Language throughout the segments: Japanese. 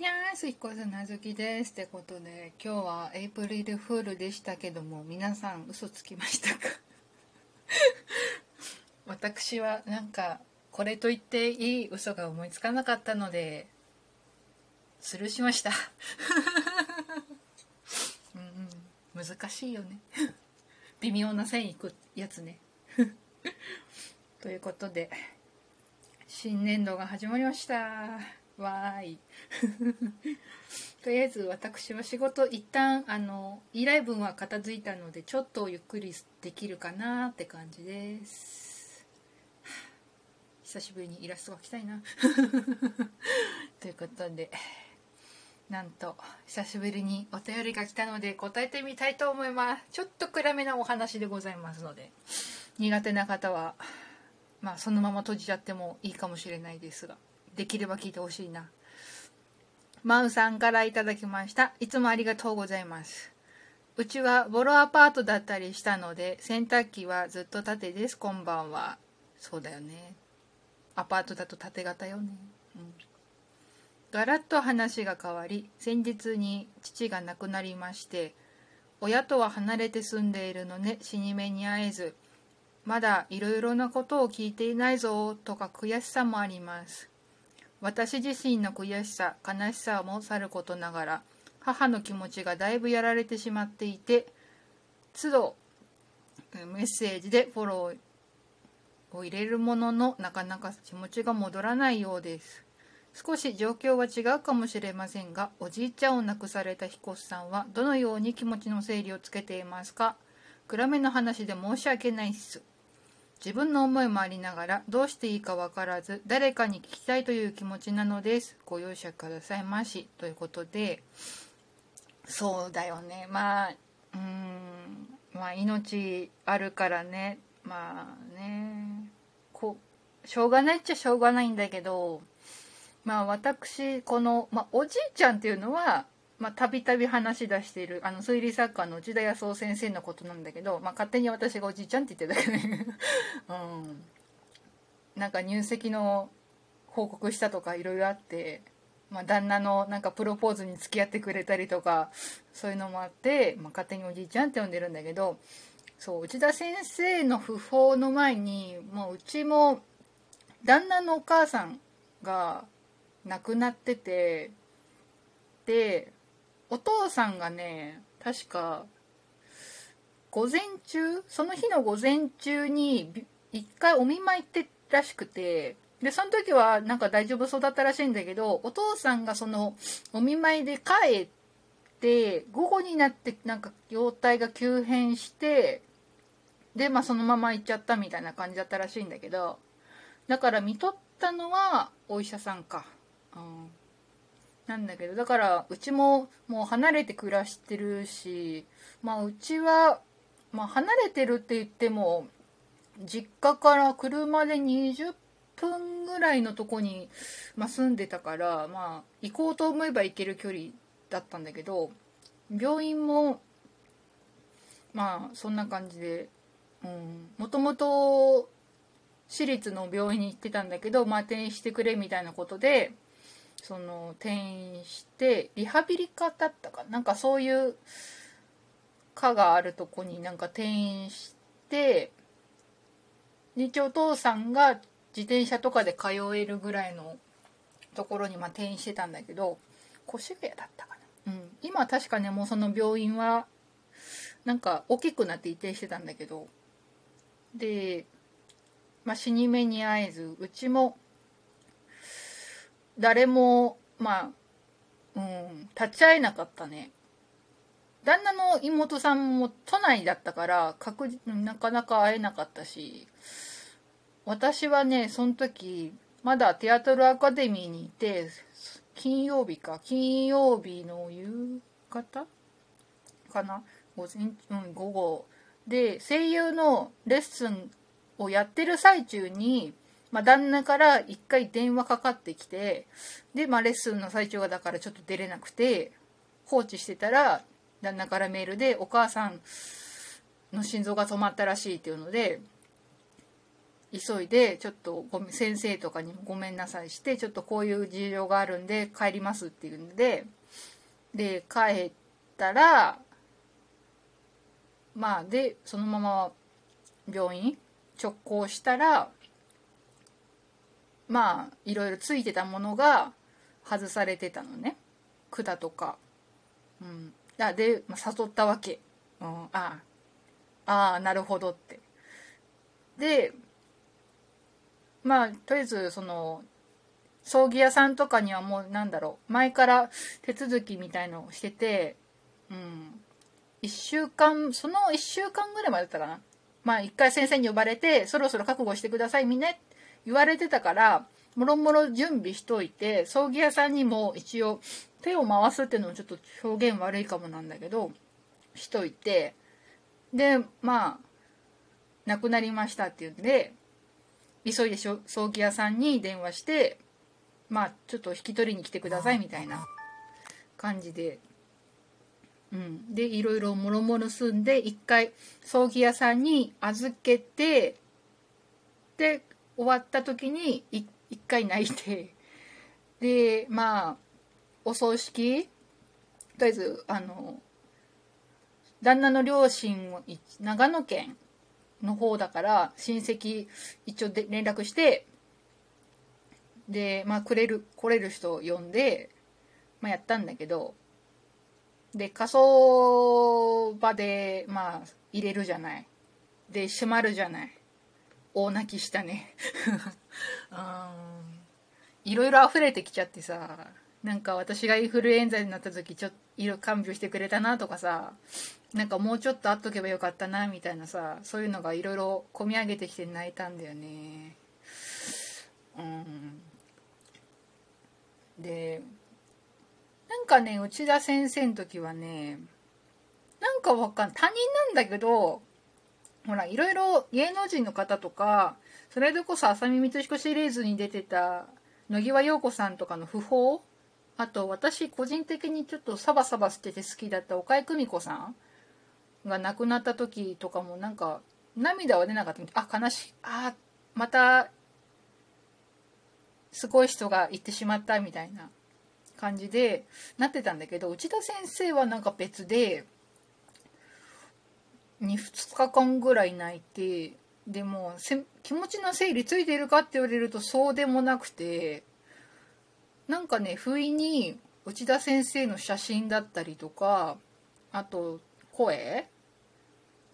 いやー、すいこずなずきです。ってことで、今日はエイプリルフールでしたけども、皆さん嘘つきましたか？私はなんか、これと言っていい嘘が思いつかなかったので、スルーしました。うんうん、難しいよね。微妙な線いくやつね。ということで、新年度が始まりました。わーい。とりあえず私は仕事一旦あの依頼文は片付いたのでちょっとゆっくりできるかなって感じです。久しぶりにイラストが来たいな。ということでなんと久しぶりにお便りが来たので答えてみたいと思います。ちょっと暗めなお話でございますので苦手な方はまあそのまま閉じちゃってもいいかもしれないですができれば聞いてほしいな。マウさんからいただきました。いつもありがとうございます。うちはボロアパートだったりしたので、洗濯機はずっと縦です。こんばんは。そうだよね。アパートだと縦型よね。うん。ガラッと話が変わり、先日に父が亡くなりまして、親とは離れて住んでいるので死に目に会えず、まだいろいろなことを聞いていないぞとか悔しさもあります。私自身の悔しさ悲しさもさることながら母の気持ちがだいぶやられてしまっていて都度メッセージでフォローを入れるもののなかなか気持ちが戻らないようです。少し状況は違うかもしれませんがおじいちゃんを亡くされた彦さんはどのように気持ちの整理をつけていますか？暗めの話で申し訳ないっす。自分の思いもありながらどうしていいか分からず誰かに聞きたいという気持ちなのです。ご容赦くださいまし。ということでそうだよね。まあうんまあ命あるからね。まあね。こうしょうがないっちゃしょうがないんだけどまあ私この、まあ、おじいちゃんっていうのはまあ、たびたび話し出しているあの推理作家の内田康夫先生のことなんだけど、まあ、勝手に私がおじいちゃんって言ってたけどね、うん、なんか入籍の報告したとかいろいろあって、まあ、旦那のなんかプロポーズに付き合ってくれたりとかそういうのもあって、まあ、勝手におじいちゃんって呼んでるんだけどそう内田先生の訃報の前にもううちも旦那のお母さんが亡くなっててでお父さんがね確か午前中その日の午前中に一回お見舞い行ってらしくてでその時はなんか大丈夫そうだったらしいんだけどお父さんがそのお見舞いで帰って午後になってなんか容体が急変してでまあそのまま行っちゃったみたいな感じだったらしいんだけどだから見とったのはお医者さんか。うんなんだけどだからうちももう離れて暮らしてるしまあうちは、まあ、離れてるって言っても実家から車で20分ぐらいのとこに、まあ、住んでたからまあ行こうと思えば行ける距離だったんだけど病院もまあそんな感じでもともと私立の病院に行ってたんだけど、まあ、転院してくれみたいなことでその転院してリハビリ科だったかな？んかそういう科があるとこになんか転院してで一応お父さんが自転車とかで通えるぐらいのところにまあ転院してたんだけど越谷だったかな、うん、今確かねもうその病院はなんか大きくなって移転してたんだけどで、まあ、死に目に会えずうちも誰もまあうん立ち会えなかったね。旦那の妹さんも都内だったから確実なかなか会えなかったし私はねその時まだテアトルアカデミーにいて金曜日か金曜日の夕方？かな？午前、うん、午後。で声優のレッスンをやってる最中にまあ、旦那から一回電話かかってきてで、まあ、レッスンの最中がだからちょっと出れなくて放置してたら旦那からメールでお母さんの心臓が止まったらしいっていうので急いでちょっとごめん先生とかにもごめんなさいしてちょっとこういう事情があるんで帰りますっていうんでで帰ったらまあでそのまま病院直行したらまあいろいろついてたものが外されてたのね。管とか。うん、あで、まあ、誘ったわけ。うん、ああ。あなるほどって。でまあとりあえずその葬儀屋さんとかにはもうなんだろう。前から手続きみたいのをしててうん。1週間その1週間ぐらいまでだったかな。まあ一回先生に呼ばれてそろそろ覚悟してくださいみんな言われてたからもろもろ準備しといて葬儀屋さんにも一応手を回すっていうのもちょっと表現悪いかもなんだけどしといてでまあ亡くなりましたって言うんで急いで葬儀屋さんに電話してまあちょっと引き取りに来てくださいみたいな感じで。うん。でいろいろもろもろ済んで一回葬儀屋さんに預けてで終わった時に一回泣いてでまあお葬式とりあえずあの旦那の両親を長野県の方だから親戚一応で連絡してでまあくれる来れる人を呼んで、まあ、やったんだけどで火葬場でまあ入れるじゃない。で閉まるじゃない。大泣きしたね。いろいろ溢れてきちゃってさなんか私がインフルエンザになった時ちょっといろ看病してくれたなとかさなんかもうちょっと会っとけばよかったなみたいなさそういうのがいろいろ込み上げてきて泣いたんだよね。うん。でなんかね内田先生の時はねなんかわかん他人なんだけどほらいろいろ芸能人の方とかそれでこそ浅見光彦シリーズに出てた野際陽子さんとかの訃報あと私個人的にちょっとサバサバしてて好きだった岡井久美子さんが亡くなった時とかもなんか涙は出なかった。あ悲しい。あまたすごい人が行ってしまったみたいな感じでなってたんだけど内田先生はなんか別で2日間ぐらい泣いてでも気持ちの整理ついてるかって言われるとそうでもなくてなんかね不意に内田先生の写真だったりとかあと声？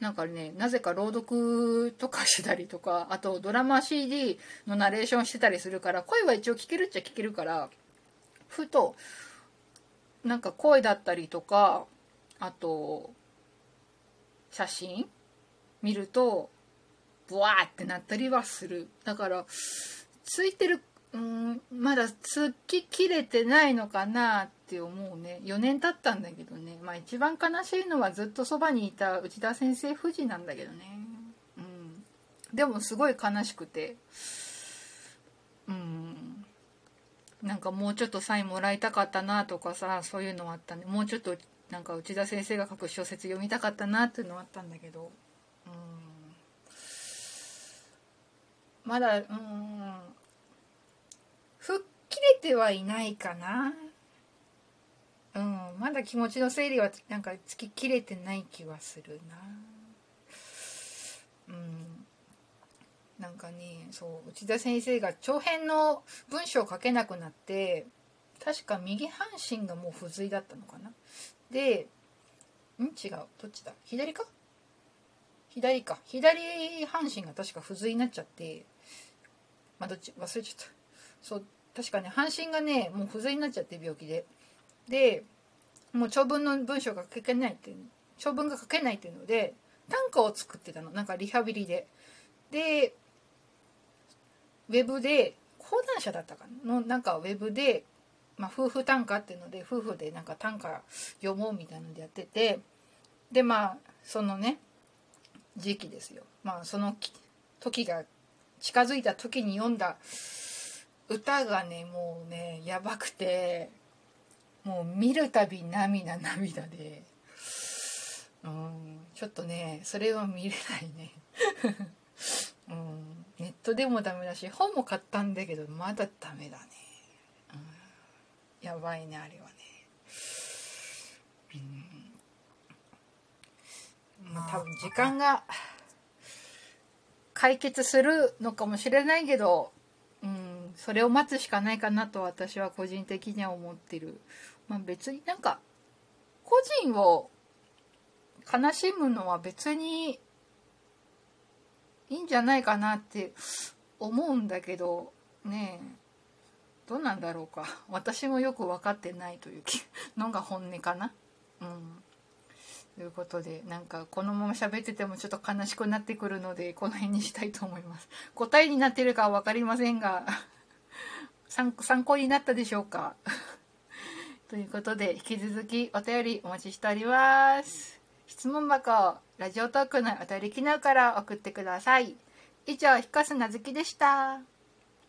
なんかねなぜか朗読とかしたりとかあとドラマ CD のナレーションしてたりするから声は一応聞けるっちゃ聞けるからふとなんか声だったりとかあと写真見るとブワーってなったりはする。だからついてるうんまだつききれてないのかなって思うね。4年経ったんだけどね。まあ一番悲しいのはずっとそばにいた内田先生夫人なんだけどね。うん。でもすごい悲しくて。うん。なんかもうちょっとサインもらいたかったなとかさそういうのはあったねもうちょっとなんか内田先生が書く小説読みたかったなっていうのはあったんだけどうん。まだうん。吹っ切れてはいないかな。うん。まだ気持ちの整理はなんかつききれてない気はするな。うん。なんかねそう内田先生が長編の文章を書けなくなって確か右半身がもう不随だったのかな？でん？違う。どっちだ？左か？左か。左半身が確か不随になっちゃってまあどっち？忘れちゃった。そう確かね半身がねもう不随になっちゃって病気で。でもう長文の文章が書けないっていう長文が書けないっていうので短歌を作ってたの。なんかリハビリで。でウェブで講談社だったかのなんかウェブで、まあ、夫婦短歌っていうので夫婦でなんか短歌読もうみたいなのでやっててでまあそのね時期ですよ。まあその時が近づいた時に読んだ歌がねもうねやばくてもう見るたび涙涙でうんちょっとねそれは見れないね。うんネットでもダメだし本も買ったんだけどまだダメだね、やばいねあれはね。うん。まあ多分時間が解決するのかもしれないけど、うん、それを待つしかないかなと私は個人的には思ってる。まあ、別になんか個人を悲しむのは別にいいんじゃないかなって思うんだけどねえどうなんだろうか。私もよく分かってないという のが本音かな。うん。ということでなんかこのまま喋っててもちょっと悲しくなってくるのでこの辺にしたいと思います。答えになってるかは分かりませんが 参考になったでしょうか。ということで引き続きお便りお待ちしております。質問箱ラジオトークのお便り機能から送ってください。以上ひかすなずきでした。